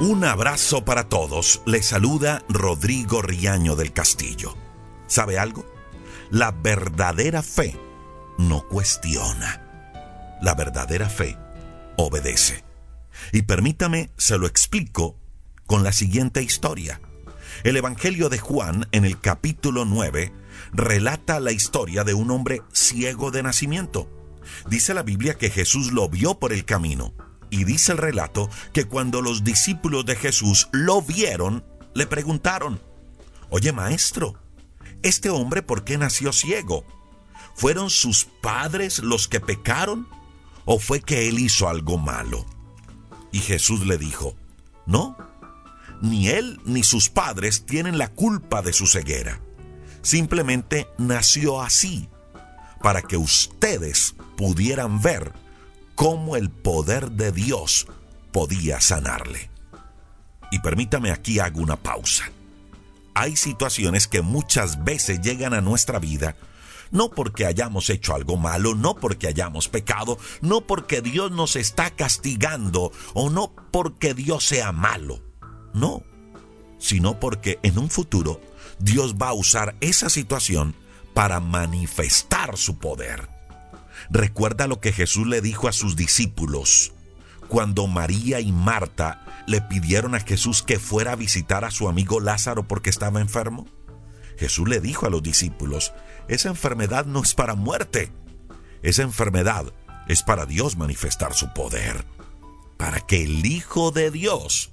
Un abrazo para todos. Les saluda Rodrigo Riaño del Castillo. ¿Sabe algo? La verdadera fe no cuestiona. La verdadera fe obedece. Y permítame, se lo explico con la siguiente historia. El Evangelio de Juan, en el capítulo 9, relata la historia de un hombre ciego de nacimiento. Dice la Biblia que Jesús lo vio por el camino y dice el relato que cuando los discípulos de Jesús lo vieron, le preguntaron, Oye maestro, ¿este hombre por qué nació ciego? ¿Fueron sus padres los que pecaron? ¿O fue que él hizo algo malo? Y Jesús le dijo, No, ni él ni sus padres tienen la culpa de su ceguera. Simplemente nació así, para que ustedes pudieran ver cómo el poder de Dios podía sanarle. Y permítame aquí hago una pausa. Hay situaciones que muchas veces llegan a nuestra vida no porque hayamos hecho algo malo, no porque hayamos pecado, no porque Dios nos está castigando o no porque Dios sea malo, no, sino porque en un futuro Dios va a usar esa situación para manifestar su poder. Recuerda lo que Jesús le dijo a sus discípulos cuando María y Marta le pidieron a Jesús que fuera a visitar a su amigo Lázaro porque estaba enfermo. Jesús le dijo a los discípulos, esa enfermedad no es para muerte, esa enfermedad es para Dios manifestar su poder, para que el Hijo de Dios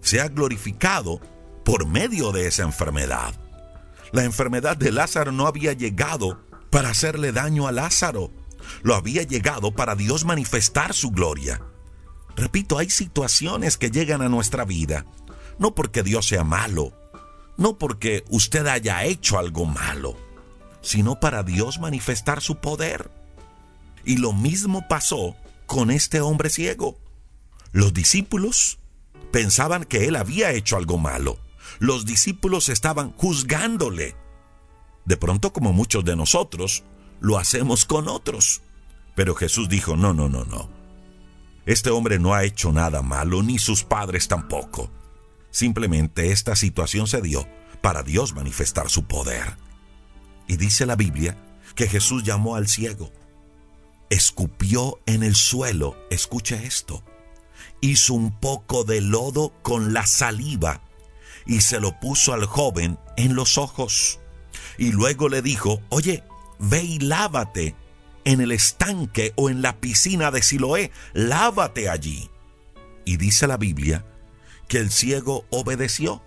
sea glorificado por medio de esa enfermedad. La enfermedad de Lázaro no había llegado para hacerle daño a Lázaro, lo había llegado para Dios manifestar su gloria. Repito, hay situaciones que llegan a nuestra vida, no porque Dios sea malo, no porque usted haya hecho algo malo, sino para Dios manifestar su poder. Y lo mismo pasó con este hombre ciego. Los discípulos pensaban que él había hecho algo malo. Los discípulos estaban juzgándole. De pronto, como muchos de nosotros, lo hacemos con otros. Pero Jesús dijo, no, no, no, no. Este hombre no ha hecho nada malo, ni sus padres tampoco. Simplemente esta situación se dio para Dios manifestar su poder. Y dice la Biblia que Jesús llamó al ciego, escupió en el suelo, escuche esto, hizo un poco de lodo con la saliva y se lo puso al joven en los ojos. Y luego le dijo, oye, ve y lávate en el estanque o en la piscina de Siloé, lávate allí. Y dice la Biblia que el ciego obedeció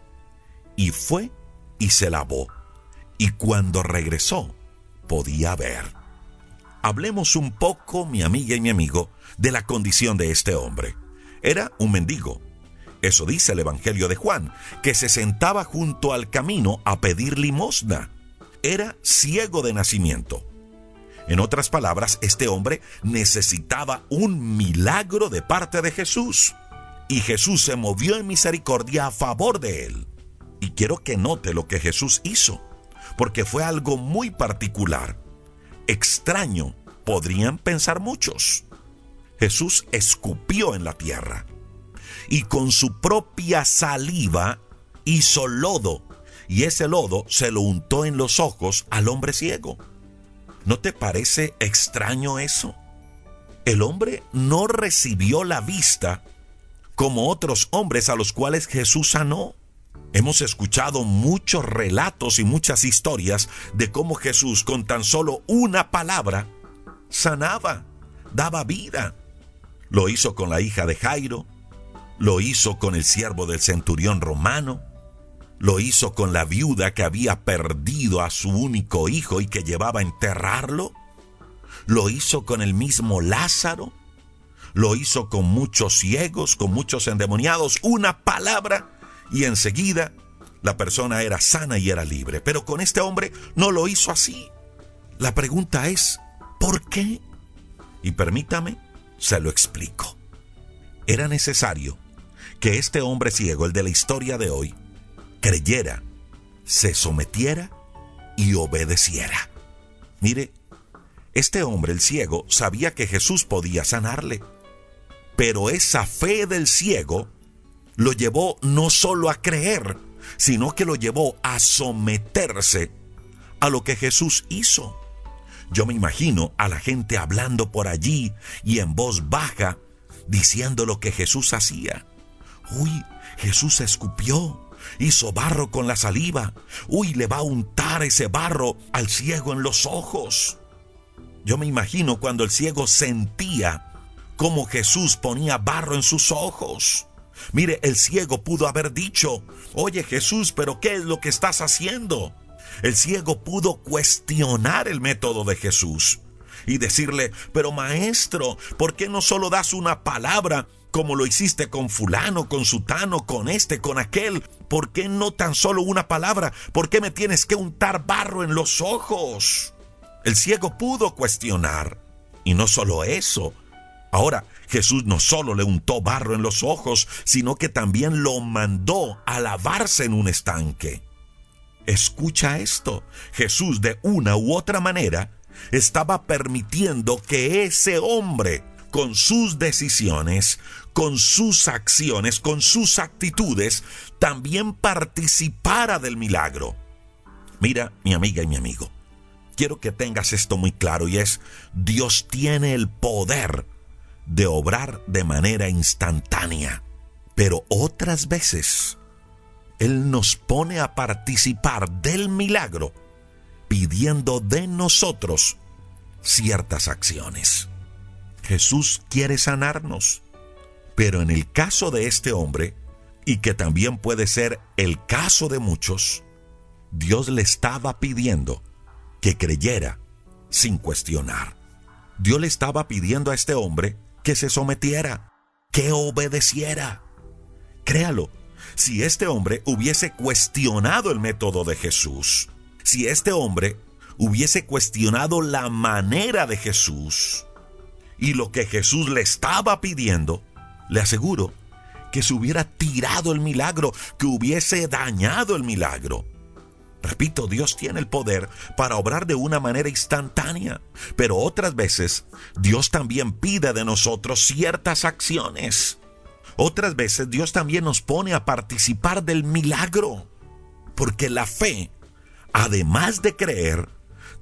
y fue y se lavó. Y cuando regresó, podía ver. Hablemos un poco, mi amiga y mi amigo, de la condición de este hombre. Era un mendigo. Eso dice el Evangelio de Juan, que se sentaba junto al camino a pedir limosna era ciego de nacimiento. En otras palabras, este hombre necesitaba un milagro de parte de Jesús. Y Jesús se movió en misericordia a favor de él. Y quiero que note lo que Jesús hizo, porque fue algo muy particular. Extraño, podrían pensar muchos. Jesús escupió en la tierra y con su propia saliva hizo lodo y ese lodo se lo untó en los ojos al hombre ciego. ¿No te parece extraño eso? El hombre no recibió la vista como otros hombres a los cuales Jesús sanó. Hemos escuchado muchos relatos y muchas historias de cómo Jesús con tan solo una palabra sanaba, daba vida. Lo hizo con la hija de Jairo, lo hizo con el siervo del centurión romano, lo hizo con la viuda que había perdido a su único hijo y que llevaba a enterrarlo. Lo hizo con el mismo Lázaro. Lo hizo con muchos ciegos, con muchos endemoniados. Una palabra y enseguida la persona era sana y era libre. Pero con este hombre no lo hizo así. La pregunta es, ¿por qué? Y permítame, se lo explico. Era necesario que este hombre ciego, el de la historia de hoy, creyera, se sometiera y obedeciera. Mire, este hombre, el ciego, sabía que Jesús podía sanarle, pero esa fe del ciego lo llevó no solo a creer, sino que lo llevó a someterse a lo que Jesús hizo. Yo me imagino a la gente hablando por allí y en voz baja, diciendo lo que Jesús hacía. Uy, Jesús escupió, hizo barro con la saliva. Uy, le va a untar ese barro al ciego en los ojos. Yo me imagino cuando el ciego sentía cómo Jesús ponía barro en sus ojos. Mire, el ciego pudo haber dicho, oye Jesús, pero ¿qué es lo que estás haciendo? El ciego pudo cuestionar el método de Jesús y decirle, pero maestro, ¿por qué no solo das una palabra como lo hiciste con fulano, con sutano, con este, con aquel? ¿Por qué no tan solo una palabra? ¿Por qué me tienes que untar barro en los ojos? El ciego pudo cuestionar. Y no solo eso. Ahora, Jesús no solo le untó barro en los ojos, sino que también lo mandó a lavarse en un estanque. Escucha esto, Jesús de una u otra manera estaba permitiendo que ese hombre, con sus decisiones, con sus acciones, con sus actitudes, también participara del milagro. Mira, mi amiga y mi amigo, quiero que tengas esto muy claro y es, Dios tiene el poder de obrar de manera instantánea, pero otras veces él nos pone a participar del milagro pidiendo de nosotros ciertas acciones. Jesús quiere sanarnos, pero en el caso de este hombre, y que también puede ser el caso de muchos, Dios le estaba pidiendo que creyera sin cuestionar. Dios le estaba pidiendo a este hombre que se sometiera, que obedeciera. Créalo, si este hombre hubiese cuestionado el método de Jesús, si este hombre hubiese cuestionado la manera de Jesús y lo que Jesús le estaba pidiendo, le aseguro que se hubiera tirado el milagro, que hubiese dañado el milagro. Repito, Dios tiene el poder para obrar de una manera instantánea, pero otras veces Dios también pide de nosotros ciertas acciones otras veces Dios también nos pone a participar del milagro, porque la fe, además de creer,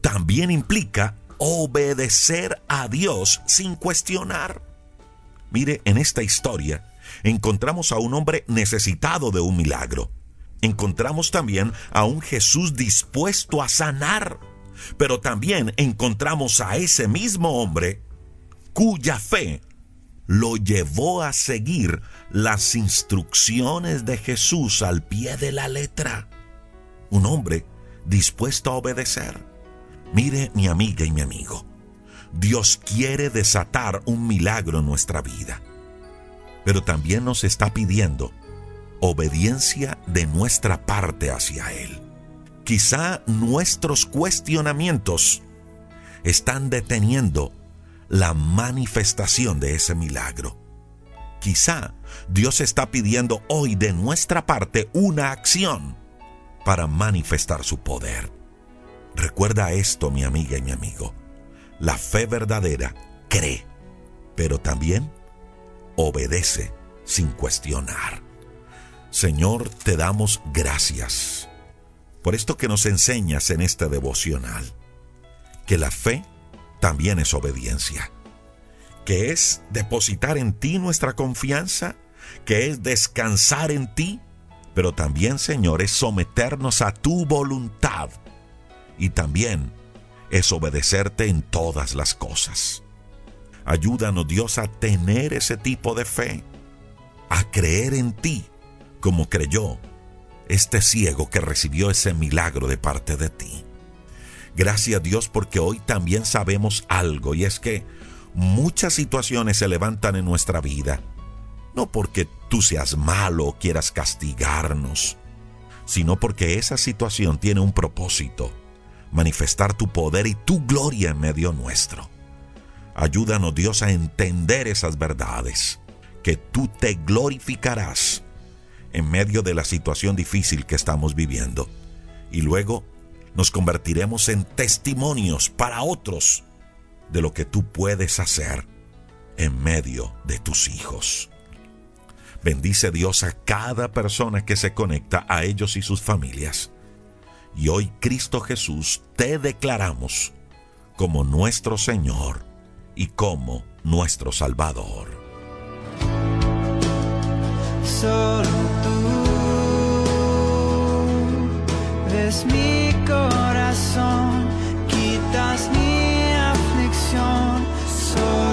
también implica obedecer a Dios sin cuestionar. Mire, en esta historia encontramos a un hombre necesitado de un milagro. Encontramos también a un Jesús dispuesto a sanar. Pero también encontramos a ese mismo hombre cuya fe lo llevó a seguir las instrucciones de Jesús al pie de la letra. Un hombre dispuesto a obedecer. Mire mi amiga y mi amigo, Dios quiere desatar un milagro en nuestra vida, pero también nos está pidiendo obediencia de nuestra parte hacia Él. Quizá nuestros cuestionamientos están deteniendo la manifestación de ese milagro. Quizá Dios está pidiendo hoy de nuestra parte una acción para manifestar su poder. Recuerda esto, mi amiga y mi amigo. La fe verdadera cree, pero también obedece sin cuestionar. Señor, te damos gracias por esto que nos enseñas en este devocional, que la fe también es obediencia, que es depositar en ti nuestra confianza, que es descansar en ti, pero también, Señor, es someternos a tu voluntad y también es obedecerte en todas las cosas. Ayúdanos, Dios, a tener ese tipo de fe, a creer en ti como creyó este ciego que recibió ese milagro de parte de ti. Gracias Dios porque hoy también sabemos algo y es que muchas situaciones se levantan en nuestra vida. No porque tú seas malo o quieras castigarnos, sino porque esa situación tiene un propósito, manifestar tu poder y tu gloria en medio nuestro. Ayúdanos Dios a entender esas verdades, que tú te glorificarás en medio de la situación difícil que estamos viviendo. Y luego nos convertiremos en testimonios para otros de lo que tú puedes hacer en medio de tus hijos. Bendice Dios a cada persona que se conecta a ellos y sus familias. Y hoy Cristo Jesús te declaramos como nuestro Señor y como nuestro Salvador. Solo tú ves mi corazón, quitas mi aflicción, solo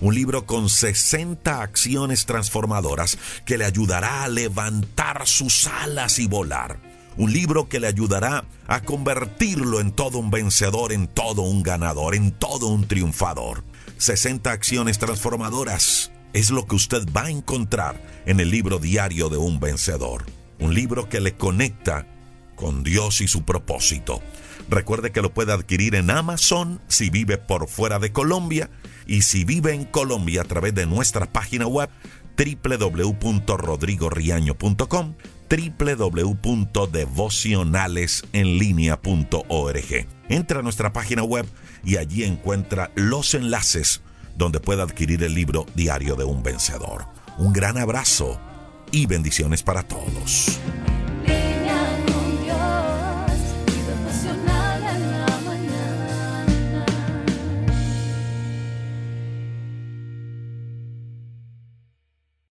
Un libro con 60 acciones transformadoras que le ayudará a levantar sus alas y volar. Un libro que le ayudará a convertirlo en todo un vencedor, en todo un ganador, en todo un triunfador. 60 acciones transformadoras es lo que usted va a encontrar en el libro Diario de un Vencedor. Un libro que le conecta con Dios y su propósito. Recuerde que lo puede adquirir en Amazon si vive por fuera de Colombia y si vive en Colombia a través de nuestra página web www.rodrigoriaño.com www.devocionalesenlinea.org. Entra a nuestra página web y allí encuentra los enlaces donde puede adquirir el libro Diario de un Vencedor. Un gran abrazo y bendiciones para todos.